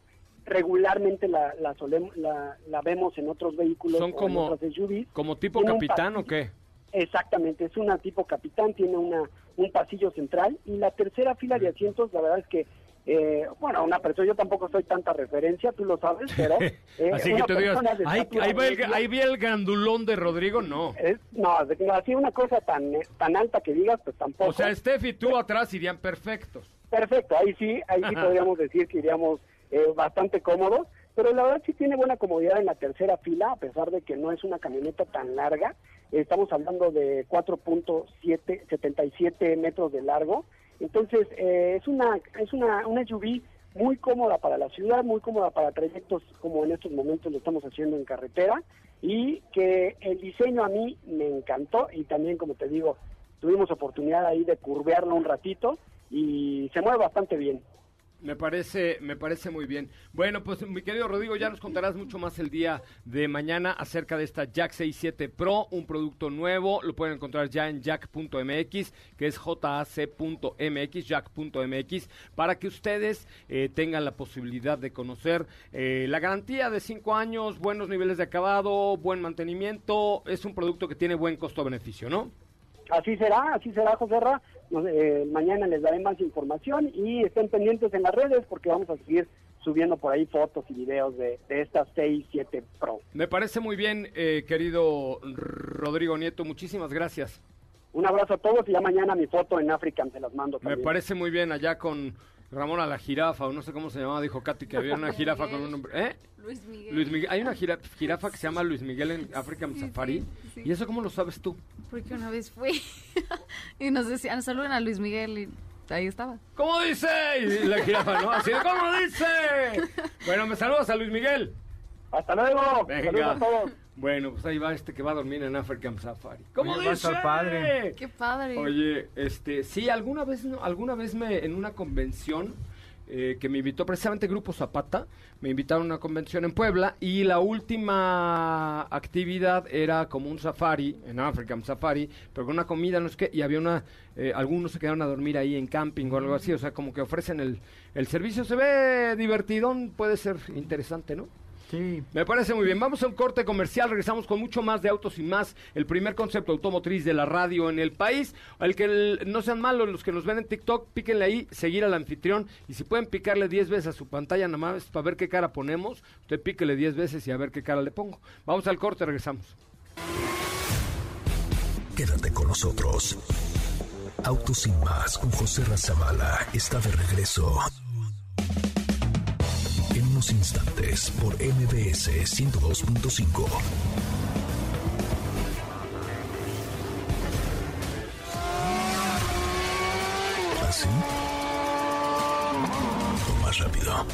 Speaker 8: regularmente la la, solemos, la, la vemos en otros vehículos
Speaker 1: Son como,
Speaker 8: SUVs.
Speaker 1: como tipo tiene capitán o qué?
Speaker 8: Exactamente, es una tipo capitán, tiene una un pasillo central y la tercera fila de asientos, la verdad es que eh, bueno, una persona, yo tampoco soy tanta referencia, tú lo sabes, (laughs) pero...
Speaker 1: Eh, Así que te digas, ahí, ahí, va el, ahí vi el gandulón de Rodrigo, no.
Speaker 8: Es, no, así una cosa tan, tan alta que digas, pues tampoco.
Speaker 1: O sea, Steph y tú atrás irían perfectos.
Speaker 8: Perfecto, ahí sí, ahí sí podríamos decir que iríamos eh, bastante cómodos, pero la verdad sí tiene buena comodidad en la tercera fila, a pesar de que no es una camioneta tan larga, estamos hablando de 4.77 metros de largo, entonces eh, es una es una, una SUV muy cómoda para la ciudad, muy cómoda para trayectos como en estos momentos lo estamos haciendo en carretera y que el diseño a mí me encantó y también como te digo, tuvimos oportunidad ahí de curvearlo un ratito y se mueve bastante bien.
Speaker 1: Me parece, me parece muy bien. Bueno, pues mi querido Rodrigo, ya nos contarás mucho más el día de mañana acerca de esta Jack 67 Pro, un producto nuevo. Lo pueden encontrar ya en jack.mx, que es jac.mx, jack.mx, para que ustedes eh, tengan la posibilidad de conocer eh, la garantía de 5 años, buenos niveles de acabado, buen mantenimiento. Es un producto que tiene buen costo-beneficio, ¿no?
Speaker 8: Así será, así será, José Ra. Eh, mañana les daré más información y estén pendientes en las redes porque vamos a seguir subiendo por ahí fotos y videos de, de esta 6, 7 Pro.
Speaker 1: Me parece muy bien, eh, querido Rodrigo Nieto. Muchísimas gracias.
Speaker 8: Un abrazo a todos y ya mañana mi foto en África te las mando. También.
Speaker 1: Me parece muy bien allá con Ramón a la jirafa, o no sé cómo se llamaba, dijo Katy que había una jirafa con un nombre. ¿Eh?
Speaker 5: Luis Miguel.
Speaker 1: Luis Miguel. Hay una jira, jirafa que se llama Luis Miguel en African
Speaker 5: Sí,
Speaker 1: Safari.
Speaker 5: sí, sí.
Speaker 1: ¿Y eso cómo lo sabes tú?
Speaker 5: Porque una vez fui (laughs) y nos decían, saluden a Luis Miguel y ahí estaba.
Speaker 1: ¿Cómo dice? Y la jirafa, ¿no? Así, ¿cómo dice? Bueno, me saludas a Luis Miguel.
Speaker 8: Hasta luego.
Speaker 1: Venga.
Speaker 8: Saludos a todos.
Speaker 1: Bueno, pues ahí va este que va a dormir en African Safari. ¿Cómo
Speaker 6: Oye, va a
Speaker 1: dice?
Speaker 6: estar padre.
Speaker 5: Qué padre.
Speaker 1: Oye, este, sí, alguna vez, no, alguna vez me, en una convención eh, que me invitó precisamente Grupo Zapata, me invitaron a una convención en Puebla y la última actividad era como un safari, en African Safari, pero con una comida, no sé qué, y había una, eh, algunos se quedaron a dormir ahí en camping o algo así, o sea, como que ofrecen el, el servicio, se ve divertidón, puede ser interesante, ¿no?
Speaker 6: Sí.
Speaker 1: Me parece muy bien. Vamos a un corte comercial. Regresamos con mucho más de autos y más. El primer concepto automotriz de la radio en el país. El que el- no sean malos los que nos ven en TikTok, píquenle ahí, seguir al anfitrión. Y si pueden picarle 10 veces a su pantalla nada más para ver qué cara ponemos, usted píquele 10 veces y a ver qué cara le pongo. Vamos al corte, regresamos.
Speaker 2: Quédate con nosotros. Autos sin más con José Razabala está de regreso. Instantes por MBS 102.5. ¿Así? O más rápido.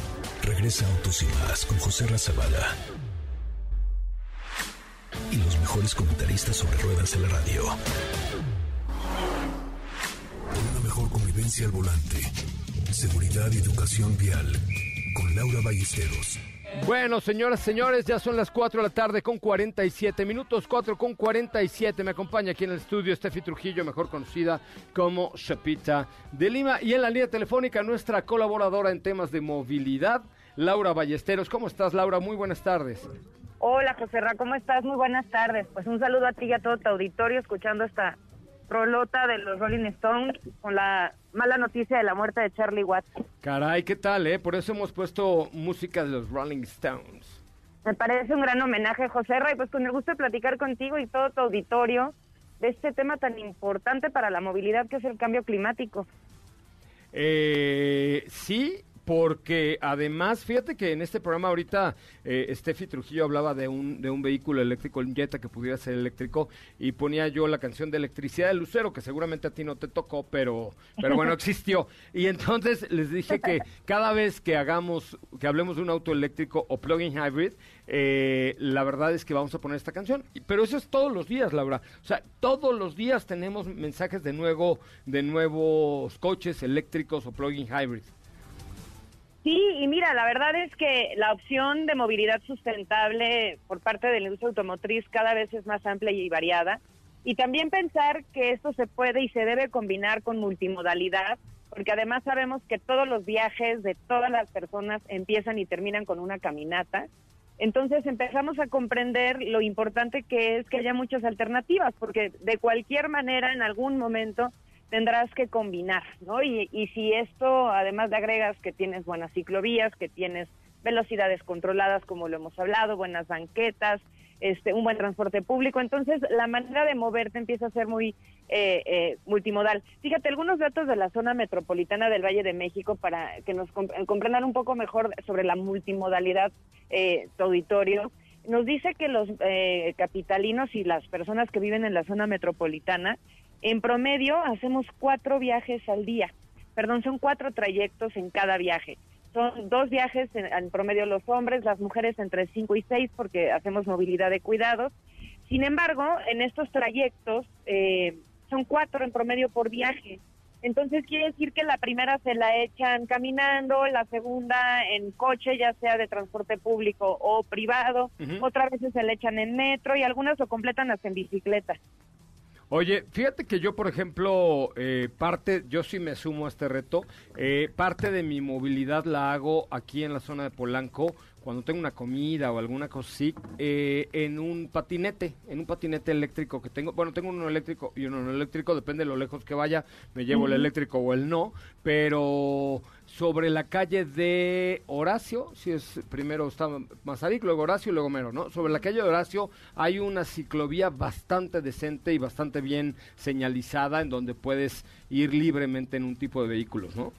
Speaker 2: Regresa Autos sin más con José Razabala. Y los mejores comentaristas sobre ruedas en la radio. Por una mejor convivencia al volante. Seguridad y educación vial. Con Laura Ballesteros.
Speaker 1: Bueno, señoras, señores, ya son las 4 de la tarde con 47 minutos, 4 con 47. Me acompaña aquí en el estudio Steffi Trujillo, mejor conocida como Chapita de Lima. Y en la línea telefónica, nuestra colaboradora en temas de movilidad, Laura Ballesteros. ¿Cómo estás, Laura? Muy buenas tardes.
Speaker 9: Hola, José Ra, ¿cómo estás? Muy buenas tardes. Pues un saludo a ti y a todo tu auditorio escuchando esta rolota de los Rolling Stones con la mala noticia de la muerte de Charlie Watts.
Speaker 1: Caray, ¿qué tal, eh? Por eso hemos puesto música de los Rolling Stones.
Speaker 9: Me parece un gran homenaje, José Ra, y pues con el gusto de platicar contigo y todo tu auditorio de este tema tan importante para la movilidad que es el cambio climático.
Speaker 1: Eh, sí, porque además, fíjate que en este programa ahorita eh, Steffi Trujillo hablaba de un, de un vehículo eléctrico, un Jetta que pudiera ser eléctrico, y ponía yo la canción de Electricidad de Lucero, que seguramente a ti no te tocó, pero, pero bueno, (laughs) existió. Y entonces les dije que cada vez que hagamos, que hablemos de un auto eléctrico o plug-in hybrid, eh, la verdad es que vamos a poner esta canción. Pero eso es todos los días, Laura. O sea, todos los días tenemos mensajes de nuevo, de nuevos coches eléctricos o plug-in hybrid.
Speaker 9: Sí, y mira, la verdad es que la opción de movilidad sustentable por parte de la industria automotriz cada vez es más amplia y variada. Y también pensar que esto se puede y se debe combinar con multimodalidad, porque además sabemos que todos los viajes de todas las personas empiezan y terminan con una caminata. Entonces empezamos a comprender lo importante que es que haya muchas alternativas, porque de cualquier manera en algún momento tendrás que combinar, ¿no? Y, y si esto, además de agregas que tienes buenas ciclovías, que tienes velocidades controladas, como lo hemos hablado, buenas banquetas, este, un buen transporte público, entonces la manera de moverte empieza a ser muy eh, eh, multimodal. Fíjate, algunos datos de la zona metropolitana del Valle de México para que nos comp- comprendan un poco mejor sobre la multimodalidad eh, tu auditorio. Nos dice que los eh, capitalinos y las personas que viven en la zona metropolitana, en promedio hacemos cuatro viajes al día. Perdón, son cuatro trayectos en cada viaje. Son dos viajes en, en promedio los hombres, las mujeres entre cinco y seis porque hacemos movilidad de cuidados. Sin embargo, en estos trayectos eh, son cuatro en promedio por viaje. Entonces quiere decir que la primera se la echan caminando, la segunda en coche, ya sea de transporte público o privado,
Speaker 1: Ujú.
Speaker 9: otras veces se la echan en metro y algunas lo completan hasta en bicicleta.
Speaker 1: Oye, fíjate que yo, por ejemplo, eh, parte, yo sí me sumo a este reto, eh, parte de mi movilidad la hago aquí en la zona de Polanco, cuando tengo una comida o alguna cosa así, eh, en un patinete, en un patinete eléctrico que tengo, bueno, tengo uno eléctrico y uno no eléctrico, depende de lo lejos que vaya, me llevo el eléctrico o el no, pero sobre la calle de Horacio, si es primero está Mazarik, luego Horacio y luego Mero, ¿no? Sobre la calle de Horacio hay una ciclovía bastante decente y bastante bien señalizada en donde puedes ir libremente en un tipo de vehículos, ¿no?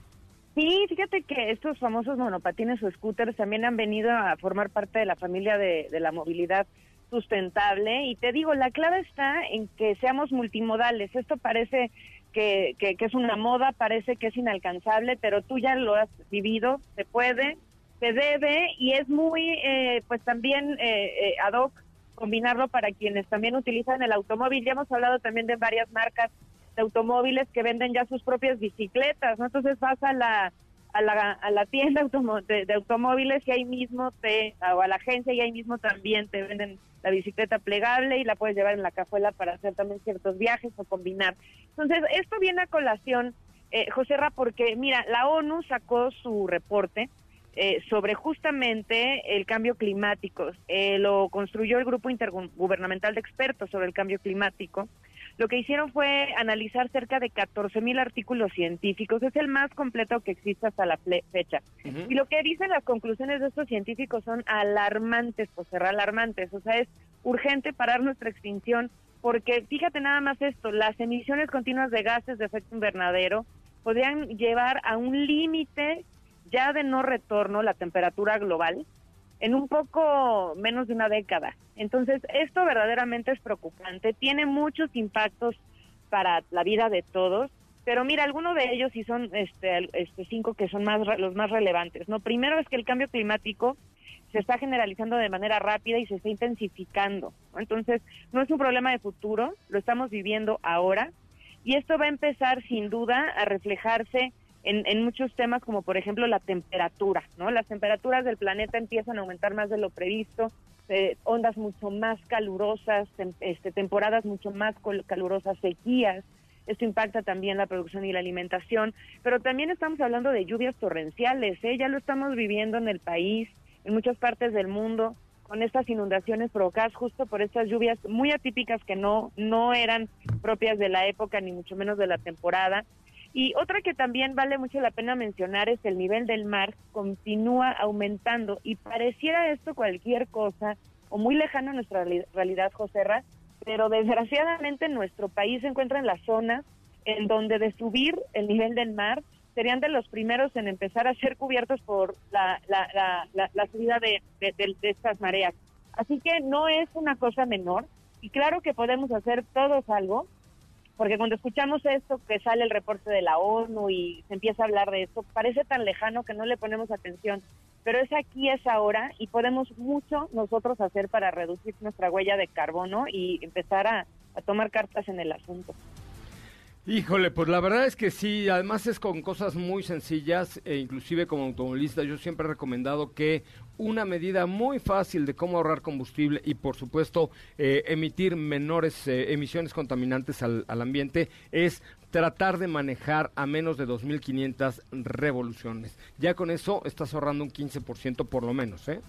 Speaker 9: Sí, fíjate que estos famosos monopatines o scooters también han venido a formar parte de la familia de, de la movilidad sustentable y te digo, la clave está en que seamos multimodales. Esto parece que, que, que es una moda, parece que es inalcanzable, pero tú ya lo has vivido, se puede, se debe y es muy, eh, pues también eh, eh, ad hoc combinarlo para quienes también utilizan el automóvil. Ya hemos hablado también de varias marcas automóviles que venden ya sus propias bicicletas, ¿no? Entonces vas a la a la, a la tienda de, de, automóviles y ahí mismo te, o a la agencia y ahí mismo también te venden la bicicleta plegable y la puedes llevar en la cajuela para hacer también ciertos viajes o combinar. Entonces, esto viene a colación, eh, José Ra, porque mira, la ONU sacó su reporte eh, sobre justamente el cambio climático. Eh, lo construyó el Grupo Intergubernamental de Expertos sobre el Cambio Climático lo que hicieron fue analizar cerca de 14 mil artículos científicos. Es el más completo que existe hasta la fecha. Y lo que dicen las conclusiones de estos científicos son alarmantes, pues alarmantes. O sea, es urgente parar nuestra extinción porque fíjate nada más esto, las emisiones continuas de gases de efecto invernadero podrían llevar a un límite ya de no retorno la temperatura global en un poco menos de una década. Entonces, esto verdaderamente es preocupante, tiene muchos impactos para la vida de todos, pero mira, algunos de ellos sí son este, este cinco que son más los más relevantes. No, primero es que el cambio climático se está generalizando de manera rápida y se está intensificando. Entonces, no es un problema de futuro, lo estamos viviendo ahora y esto va a empezar sin duda a reflejarse en, muchos temas como por ejemplo la temperatura, ¿no? Las temperaturas del planeta empiezan a aumentar más de lo previsto, eh, ondas mucho más calurosas, este, temporadas mucho más calurosas, sequías. Esto impacta también la producción y la alimentación, pero también estamos hablando de lluvias torrenciales, ¿eh? ya lo estamos viviendo en el país, en muchas partes del mundo, con estas inundaciones provocadas justo por estas lluvias muy atípicas que no, no eran propias de la época ni mucho menos de la temporada. Y otra que también vale mucho la pena mencionar es el nivel del mar continúa aumentando y pareciera esto cualquier cosa o muy lejano a nuestra realidad, José Ra, pero desgraciadamente nuestro país se encuentra en la zona en donde de subir el nivel del mar serían de los primeros en empezar a ser cubiertos por la, la, subida de, de estas mareas. Así que no es una cosa menor y claro que podemos hacer todos algo, porque cuando escuchamos esto, que sale el reporte de la ONU y se empieza a hablar de esto, parece tan lejano que no le ponemos atención, pero es aquí, es ahora, y podemos mucho nosotros hacer para reducir nuestra huella de carbono y empezar a, a tomar cartas en el asunto.
Speaker 1: Híjole, pues la verdad es que sí, además es con cosas muy sencillas e inclusive como automovilista yo siempre he recomendado que una medida muy fácil de cómo ahorrar combustible y por supuesto eh, emitir menores eh, emisiones contaminantes al, al, ambiente es tratar de manejar a menos de 2.500 revoluciones. Ya con eso estás ahorrando un 15% por lo menos, ¿eh?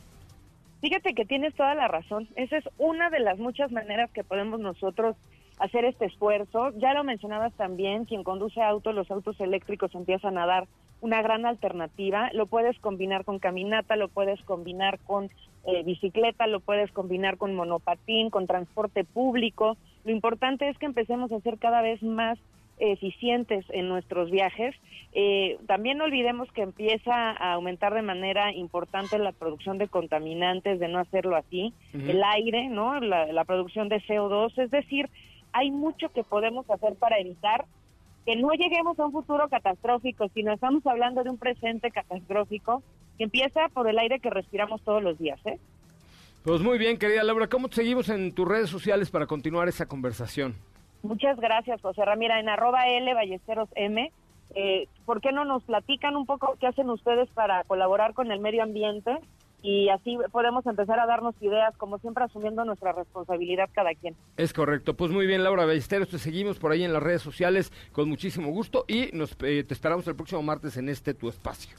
Speaker 9: Fíjate que tienes toda la razón. Esa es una de las muchas maneras que podemos nosotros hacer este esfuerzo. Ya lo mencionabas también, quien conduce autos, los autos eléctricos empiezan a dar una gran alternativa. Lo puedes combinar con caminata, lo puedes combinar con eh, bicicleta, lo puedes combinar con monopatín, con transporte público. Lo importante es que empecemos a ser cada vez más eficientes en nuestros viajes. Eh, también no olvidemos que empieza a aumentar de manera importante la producción de contaminantes, de no hacerlo así, el aire, ¿no? La, la producción de CO2, es decir, hay mucho que podemos hacer para evitar que no lleguemos a un futuro catastrófico, sino estamos hablando de un presente catastrófico que empieza por el aire que respiramos todos los días. ¿eh?
Speaker 1: Pues muy bien, querida Laura, ¿cómo te seguimos en tus redes sociales para continuar esa conversación?
Speaker 9: Muchas gracias, José Ramira, en arroba L Ballesteros M. Eh, ¿Por qué no nos platican un poco qué hacen ustedes para colaborar con el medio ambiente? Y así podemos empezar a darnos ideas, como siempre asumiendo nuestra responsabilidad cada quien.
Speaker 1: Es correcto. Pues muy bien, Laura Ballesteros, te seguimos por ahí en las redes sociales con muchísimo gusto y nos, eh, te esperamos el próximo martes en este tu espacio.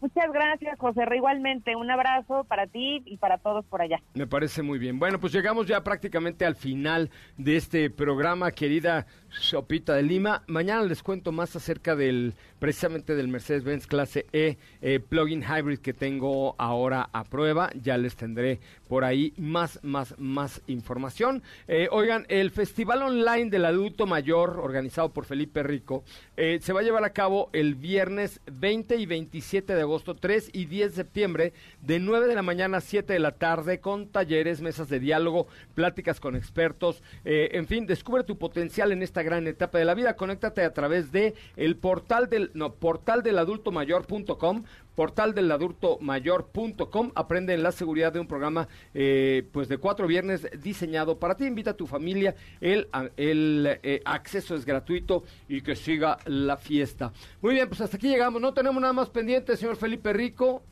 Speaker 9: Muchas gracias, José. Igualmente, un abrazo para ti y para todos por allá.
Speaker 1: Me parece muy bien. Bueno, pues llegamos ya prácticamente al final de este programa, querida Sopita de Lima. Mañana les cuento más acerca del, precisamente del Mercedes-Benz clase E eh, plug-in hybrid que tengo ahora a prueba. Ya les tendré por ahí más, más, más información. Eh, oigan, el Festival Online del Adulto Mayor, organizado por Felipe Rico, eh, se va a llevar a cabo el viernes 20 y 27 de agosto, 3 y 10 de septiembre, de 9 de la mañana a 7 de la tarde, con talleres, mesas de diálogo, pláticas con expertos. Eh, en fin, descubre tu potencial en esta gran etapa de la vida. Conéctate a través de el portal del, no, portal del adulto mayor.com, portal del adulto mayor.com. Aprende en la seguridad de un programa, eh, pues de cuatro viernes diseñado para ti. Invita a tu familia. El, el eh, acceso es gratuito y que siga la fiesta. Muy bien, pues hasta aquí llegamos. No tenemos nada más pendiente, señor Felipe Rico.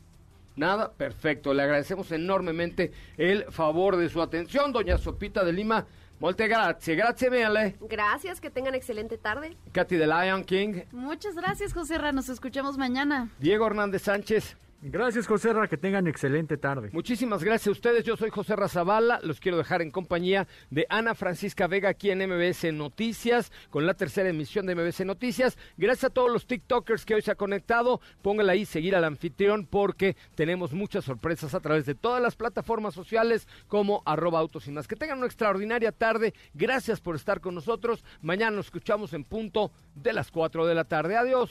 Speaker 1: Nada, perfecto. Le agradecemos enormemente el favor de su atención, doña Sopita de Lima. Molte grazie, grazie mille.
Speaker 4: Gracias, que tengan excelente tarde.
Speaker 1: Katy de Lion King.
Speaker 5: Muchas gracias, José Ra. Nos escuchamos mañana.
Speaker 1: Diego Hernández Sánchez.
Speaker 6: Gracias, José Ra, que tengan excelente tarde.
Speaker 1: Muchísimas gracias a ustedes. Yo soy José Razabala. Los quiero dejar en compañía de Ana Francisca Vega aquí en MBS Noticias, con la tercera emisión de MBS Noticias. Gracias a todos los TikTokers que hoy se han conectado. Póngale ahí seguir al anfitrión porque tenemos muchas sorpresas a través de todas las plataformas sociales como arroba autos y más. Que tengan una extraordinaria tarde. Gracias por estar con nosotros. Mañana nos escuchamos en punto de las 4 de la tarde. Adiós.